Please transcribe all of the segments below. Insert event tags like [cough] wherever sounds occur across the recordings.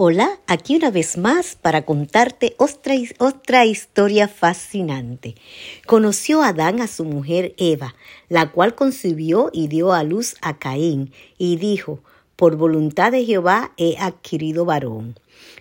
Hola, aquí una vez más para contarte otra, historia fascinante. Conoció Adán a su mujer Eva, la cual concibió y dio a luz a Caín, y dijo, por voluntad de Jehová he adquirido varón.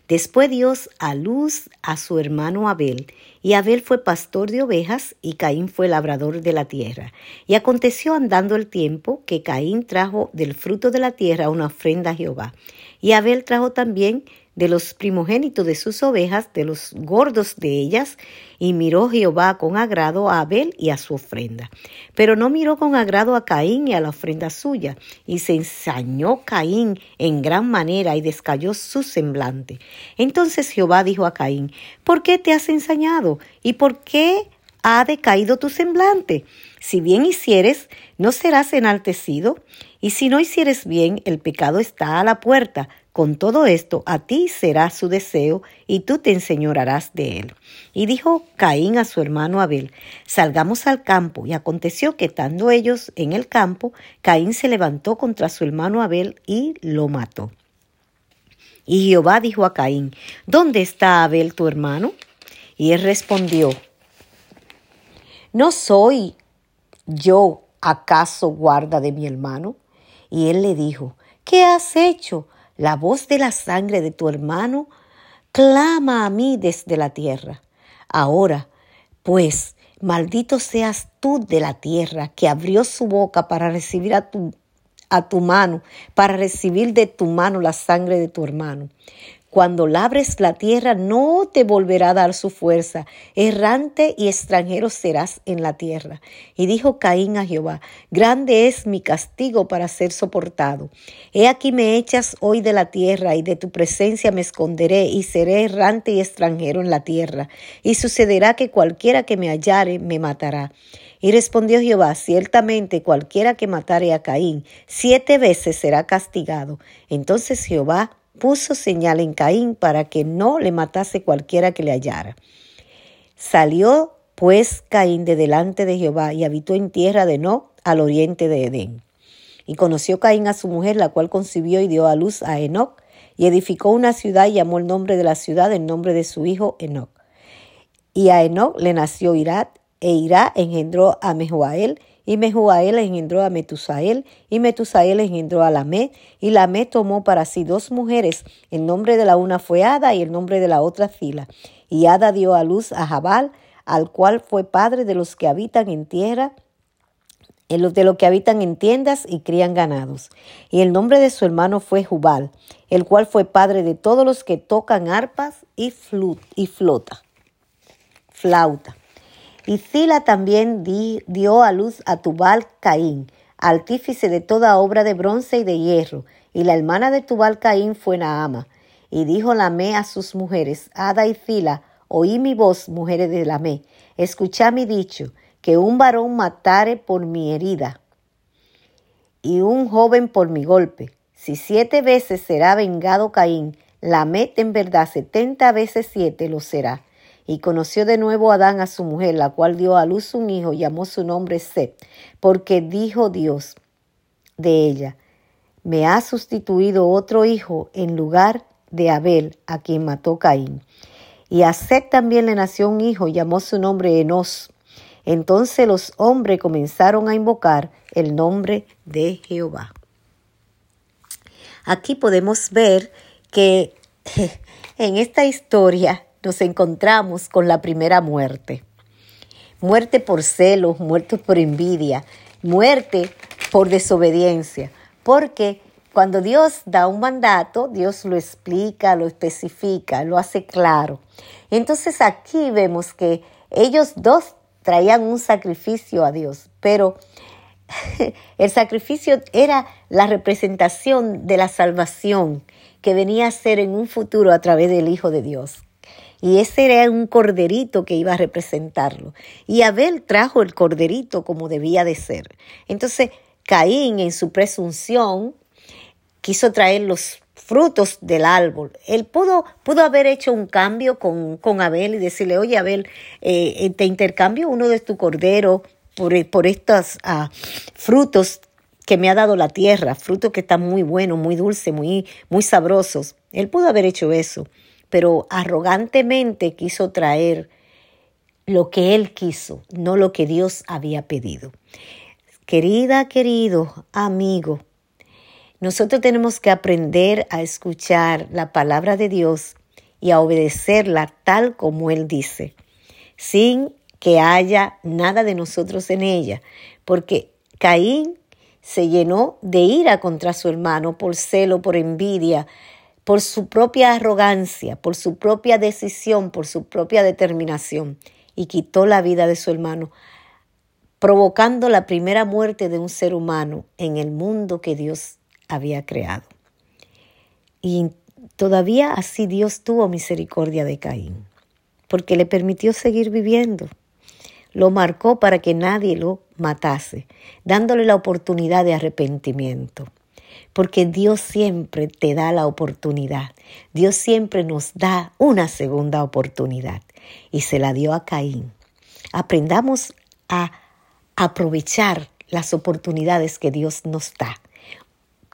Después Dios a luz a su hermano Abel, y Abel fue pastor de ovejas y Caín fue labrador de la tierra. Y aconteció andando el tiempo que Caín trajo del fruto de la tierra una ofrenda a Jehová. Y Abel trajo también de los primogénitos de sus ovejas, de los gordos de ellas, y miró Jehová con agrado a Abel y a su ofrenda. Pero no miró con agrado a Caín y a la ofrenda suya, y se ensañó Caín en gran manera y descayó su semblante. Entonces Jehová dijo a Caín, ¿por qué te has ensañado? ¿Y por qué ha decaído tu semblante? Si bien hicieres, no serás enaltecido, y si no hicieres bien, el pecado está a la puerta con todo esto, a ti será su deseo y tú te enseñorarás de él. Y dijo Caín a su hermano Abel, salgamos al campo. Y aconteció que estando ellos en el campo, Caín se levantó contra su hermano Abel y lo mató. Y Jehová dijo a Caín, ¿dónde está Abel tu hermano? Y él respondió, ¿no soy yo acaso guarda de mi hermano? Y él le dijo, ¿qué has hecho? La voz de la sangre de tu hermano clama a mí desde la tierra. Ahora, pues, maldito seas tú de la tierra que abrió su boca para recibir a tu, a tu mano, para recibir de tu mano la sangre de tu hermano. Cuando labres la tierra no te volverá a dar su fuerza. Errante y extranjero serás en la tierra. Y dijo Caín a Jehová, grande es mi castigo para ser soportado. He aquí me echas hoy de la tierra y de tu presencia me esconderé y seré errante y extranjero en la tierra. Y sucederá que cualquiera que me hallare me matará. Y respondió Jehová, ciertamente cualquiera que matare a Caín siete veces será castigado. Entonces Jehová puso señal en Caín para que no le matase cualquiera que le hallara. Salió pues Caín de delante de Jehová y habitó en tierra de No, al oriente de Edén. Y conoció Caín a su mujer, la cual concibió y dio a luz a Enoc, y edificó una ciudad y llamó el nombre de la ciudad el nombre de su hijo Enoc. Y a Enoc le nació Irat, e Irá engendró a Mehuael, y Mehuael engendró a Metusael, y Metusael engendró a Lamé, y Lamé tomó para sí dos mujeres. El nombre de la una fue Ada y el nombre de la otra Fila. Y Ada dio a luz a Jabal, al cual fue padre de los que habitan en tierra, de los que habitan en tiendas y crían ganados. Y el nombre de su hermano fue Jubal, el cual fue padre de todos los que tocan arpas y, y flota, flauta. Y también dio a luz a Tubal Caín, artífice de toda obra de bronce y de hierro, y la hermana de Tubal Caín fue Naama. Y dijo Lamé a sus mujeres, Ada y Zila, oí mi voz, mujeres de Lamé, escuchá mi dicho, que un varón matare por mi herida y un joven por mi golpe. Si siete veces será vengado Caín, Lamé en verdad setenta veces siete lo será. Y conoció de nuevo Adán a su mujer, la cual dio a luz un hijo, y llamó su nombre Set, porque dijo Dios de ella, me ha sustituido otro hijo en lugar de Abel, a quien mató Caín. Y a Set también le nació un hijo, llamó su nombre Enos. Entonces los hombres comenzaron a invocar el nombre de Jehová. Aquí podemos ver que [laughs] en esta historia nos encontramos con la primera muerte. Muerte por celos, muerte por envidia, muerte por desobediencia. Porque cuando Dios da un mandato, Dios lo explica, lo especifica, lo hace claro. Entonces aquí vemos que ellos dos traían un sacrificio a Dios, pero [laughs] el sacrificio era la representación de la salvación que venía a ser en un futuro a través del Hijo de Dios. Y ese era un corderito que iba a representarlo. Y Abel trajo el corderito como debía de ser. Entonces, Caín en su presunción quiso traer los frutos del árbol. Él pudo, pudo haber hecho un cambio con, con Abel y decirle, oye Abel, eh, eh, te intercambio uno de tu cordero por, por estos ah, frutos que me ha dado la tierra, frutos que están muy buenos, muy dulces, muy, muy sabrosos. Él pudo haber hecho eso, pero arrogantemente quiso traer lo que él quiso, no lo que Dios había pedido. Querida, querido amigo, nosotros tenemos que aprender a escuchar la palabra de Dios y a obedecerla tal como Él dice, sin que haya nada de nosotros en ella, porque Caín se llenó de ira contra su hermano por celo, por envidia, por su propia arrogancia, por su propia decisión, por su propia determinación, y quitó la vida de su hermano, provocando la primera muerte de un ser humano en el mundo que Dios había creado. Y todavía así Dios tuvo misericordia de Caín, porque le permitió seguir viviendo lo marcó para que nadie lo matase, dándole la oportunidad de arrepentimiento. Porque Dios siempre te da la oportunidad. Dios siempre nos da una segunda oportunidad. Y se la dio a Caín. Aprendamos a aprovechar las oportunidades que Dios nos da.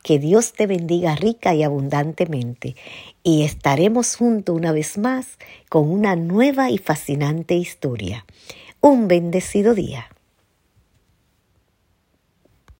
Que Dios te bendiga rica y abundantemente y estaremos juntos una vez más con una nueva y fascinante historia un bendecido día.